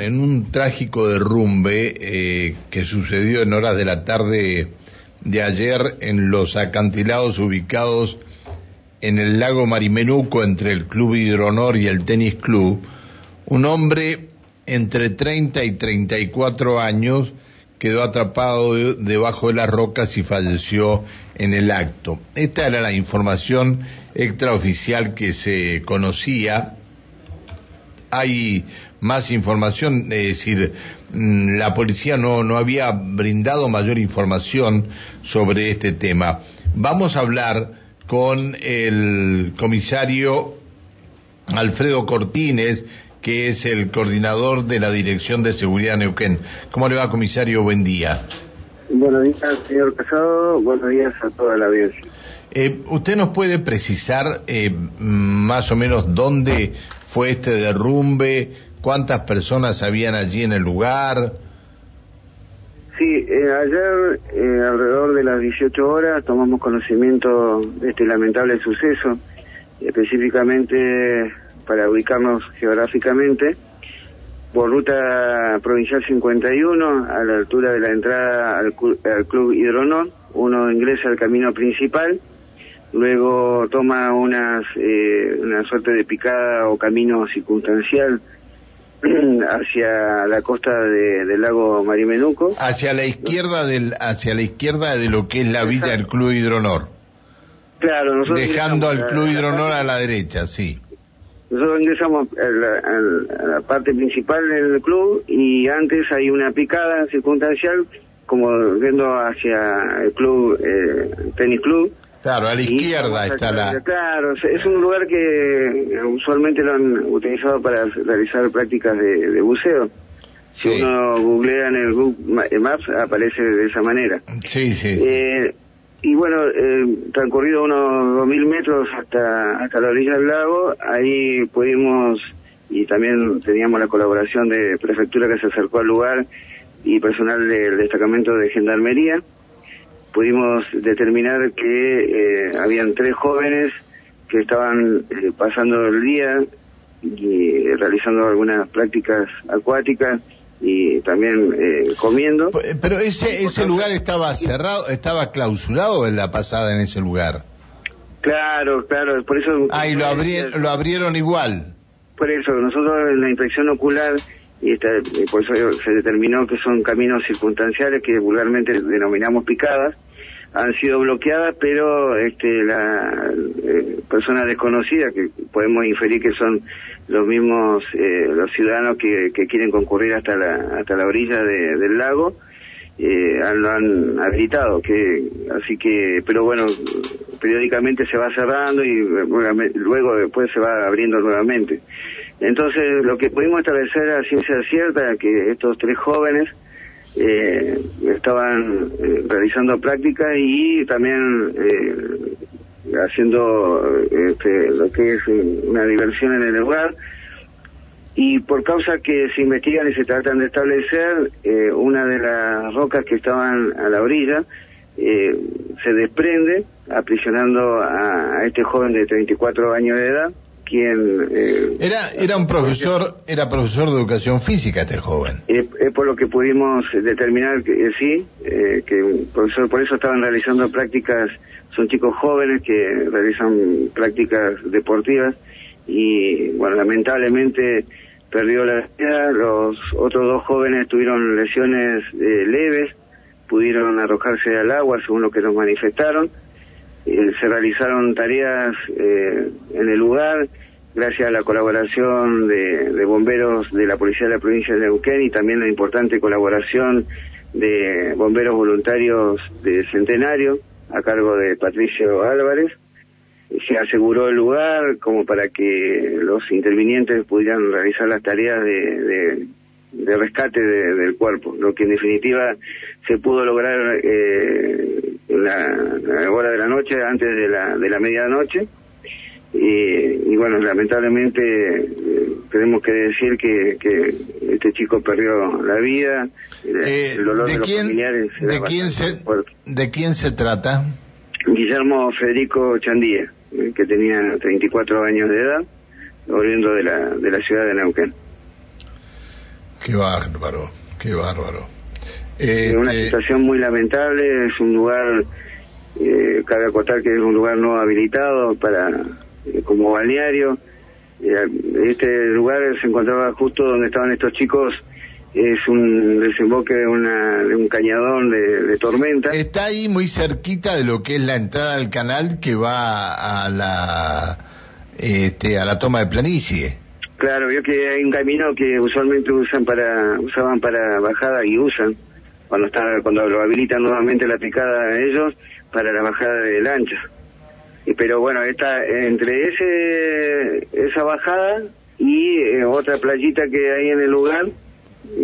en un trágico derrumbe eh, que sucedió en horas de la tarde de ayer en los acantilados ubicados en el lago Marimenuco entre el Club Hidronor y el Tenis Club, un hombre entre 30 y 34 años quedó atrapado debajo de las rocas y falleció en el acto. Esta era la información extraoficial que se conocía. Hay más información, es decir, mm, la policía no, no había brindado mayor información sobre este tema. Vamos a hablar con el comisario Alfredo Cortines, que es el coordinador de la Dirección de Seguridad Neuquén. ¿Cómo le va, comisario? Buen día. Buenos días, señor Casado. Buenos días a toda la audiencia. Eh, ¿Usted nos puede precisar eh, más o menos dónde fue este derrumbe? ¿Cuántas personas habían allí en el lugar? Sí, eh, ayer eh, alrededor de las 18 horas tomamos conocimiento de este lamentable suceso, específicamente para ubicarnos geográficamente, por ruta provincial 51, a la altura de la entrada al, Club Hidronor, uno ingresa al camino principal, luego toma unas, eh, una suerte de picada o camino circunstancial hacia la costa del lago Marimenuco. Hacia la izquierda del, hacia la izquierda de lo que es la villa del Club Hidronor. Claro, nosotros dejando al Club Hidronor a la derecha, sí. Nosotros ingresamos a la, parte principal del club y antes hay una picada circunstancial como viendo hacia el club, eh, tenis club, Claro, a la izquierda está la... Claro, es un lugar que usualmente lo han utilizado para realizar prácticas de, buceo. Si uno googlea en el Google Maps aparece de esa manera. Sí, sí. Eh, y bueno, eh, transcurrido unos 2.000 metros hasta, hasta la orilla del lago, ahí pudimos, y también teníamos la colaboración de prefectura que se acercó al lugar y personal del destacamento de gendarmería, pudimos determinar que eh, habían tres jóvenes que estaban eh, pasando el día y realizando algunas prácticas acuáticas y también eh, comiendo. Pero ese ese lugar estaba cerrado, estaba clausurado en la pasada en ese lugar. Claro, claro, por eso. Ah, y lo abrieron, lo abrieron igual. Por eso nosotros en la inspección ocular y por eso se determinó que son caminos circunstanciales que vulgarmente denominamos picadas han sido bloqueadas, pero este, la eh, personas desconocidas, que podemos inferir que son los mismos eh, los ciudadanos que, quieren concurrir hasta la, hasta la orilla del lago, eh, lo han habilitado, que, así que, pero bueno, periódicamente se va cerrando y luego después se va abriendo nuevamente. Entonces, lo que pudimos establecer a ciencia cierta, que estos tres jóvenes, eh, estaban eh, realizando prácticas y también eh, haciendo este, lo que es una diversión en el lugar. Y por causa que se investigan y se tratan de establecer, eh, una de las rocas que estaban a la orilla se desprende, aprisionando a, a este joven de 34 años de edad quien eh, era era un profesor era profesor de educación física este joven. es, por lo que pudimos determinar que eh, sí eh, que profesor por eso estaban realizando prácticas son chicos jóvenes que realizan prácticas deportivas y bueno lamentablemente perdió la vida. Los otros dos jóvenes tuvieron lesiones leves pudieron arrojarse al agua según lo que nos manifestaron. Eh, se realizaron tareas eh, en el lugar gracias a la colaboración de, bomberos de la Policía de la Provincia de Neuquén y también la importante colaboración de bomberos voluntarios de Centenario a cargo de Patricio Álvarez. Se aseguró el lugar como para que los intervinientes pudieran realizar las tareas de de rescate del cuerpo, lo que en definitiva se pudo lograr eh, en la, hora de la noche, antes de la, de la medianoche. Y, bueno, lamentablemente eh, tenemos que decir que, que este chico perdió la vida. Eh, ¿de, quién, ¿de, quién se, ¿De quién se trata? Guillermo Federico Chandía, eh, que tenía 34 años de edad, volviendo de la, de la ciudad de Neuquén. Qué bárbaro, qué bárbaro. Es una este, situación muy lamentable, es un lugar, eh, cabe acotar que es un lugar no habilitado para eh, como balneario. Este lugar se encontraba justo donde estaban estos chicos es un desemboque de, una, de un cañadón de, tormenta. Está ahí muy cerquita de lo que es la entrada del canal que va a la este, a la toma de planicie. Claro, vio que hay un camino que usualmente usan para usaban para bajada y usan cuando está cuando lo habilitan nuevamente la picada a ellos para la bajada de lancha. Pero bueno, está entre ese esa bajada y eh, otra playita que hay en el lugar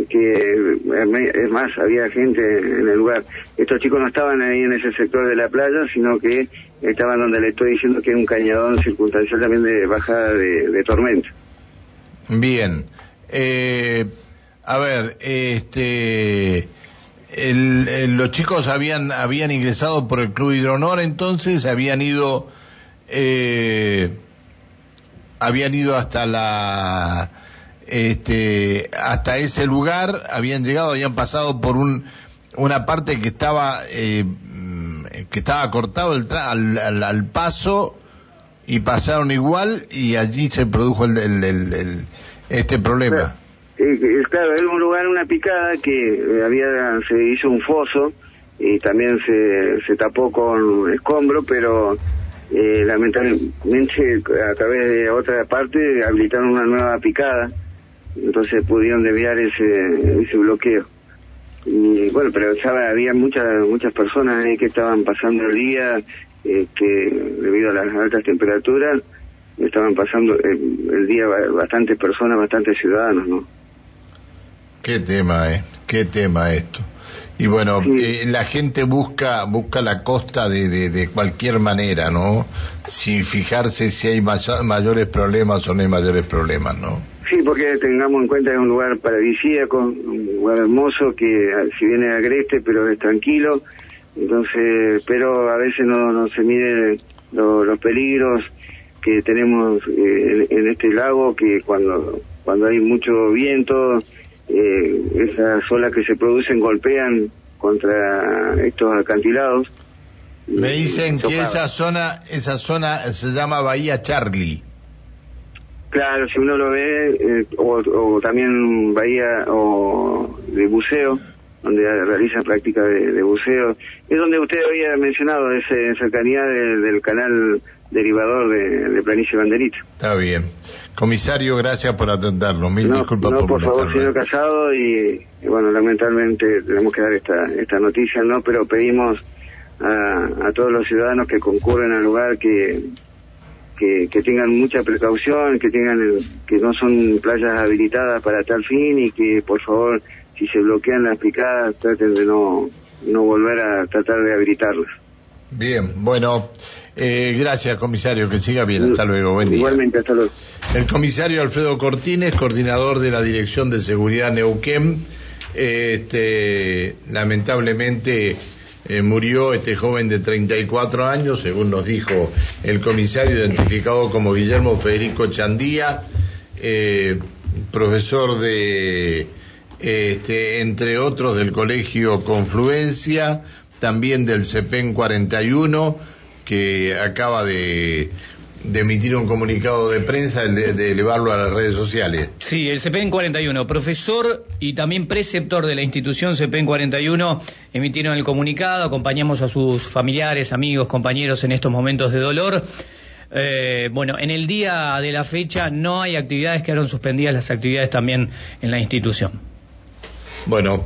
que es más, había gente en el lugar. Estos chicos no estaban ahí en ese sector de la playa, sino que estaban donde le estoy diciendo que es un cañadón circunstancial también de bajada de, tormenta. Bien. Eh, a ver, este, el, los chicos habían, habían ingresado por el Club Hidronor, entonces habían ido, eh, habían ido hasta la, este, hasta ese lugar, habían llegado, habían pasado por un, una parte que estaba, eh, que estaba cortado el al, al, paso y pasaron igual y allí se produjo el, el, este problema. Claro, era un lugar, una picada que eh, había, se hizo un foso y también se, se tapó con escombro, pero eh, lamentablemente a través de otra parte habilitaron una nueva picada entonces pudieron desviar ese, ese bloqueo. Y bueno, pero ya había muchas muchas personas ahí que estaban pasando el día, que debido a las altas temperaturas, estaban pasando el, día bastantes personas, bastantes ciudadanos, ¿no? Qué tema, ¿eh? Qué tema esto. Y bueno, eh, la gente busca busca la costa de, de, de, cualquier manera, ¿no? Sin fijarse si hay mayores problemas o no hay mayores problemas, ¿no? Sí, porque tengamos en cuenta que es un lugar paradisíaco, un lugar hermoso que si viene agreste pero es tranquilo, entonces, pero a veces no, no se miden los peligros que tenemos eh, en, este lago, que cuando, cuando hay mucho viento, eh, esas olas que se producen golpean contra estos acantilados. Me dicen que esa zona, esa zona se llama Bahía Charlie. Claro, si uno lo ve, eh, o, también bahía o de buceo, donde realiza práctica de, buceo, es donde usted había mencionado, es en cercanía del canal derivador de, de Planicie Banderito. Está bien. Comisario, gracias por atenderlo. Mil disculpas no, por, favor, señor Casado, y, bueno, lamentablemente tenemos que dar esta, esta noticia, ¿no? Pero pedimos a, a todos los ciudadanos que concurren al lugar que que, tengan mucha precaución, que tengan que no son playas habilitadas para tal fin y que por favor si se bloquean las picadas traten de no no volver a tratar de habilitarlas. Bien, bueno, eh, gracias comisario, que siga bien, hasta luego, buen día. Igualmente, hasta luego. El comisario Alfredo Cortines, coordinador de la Dirección de Seguridad Neuquén, este, lamentablemente eh, murió este joven de 34 años, según nos dijo el comisario, identificado como Guillermo Federico Chandía, eh, profesor de, este, entre otros, del Colegio Confluencia, también del CEPEN 41, que acaba de de emitir un comunicado de prensa, de, elevarlo a las redes sociales. Sí, el CPN 41, profesor y también preceptor de la institución CPN 41, emitieron el comunicado, acompañamos a sus familiares, amigos, compañeros en estos momentos de dolor. Eh, bueno, en el día de la fecha no hay actividades, quedaron suspendidas las actividades también en la institución. Bueno,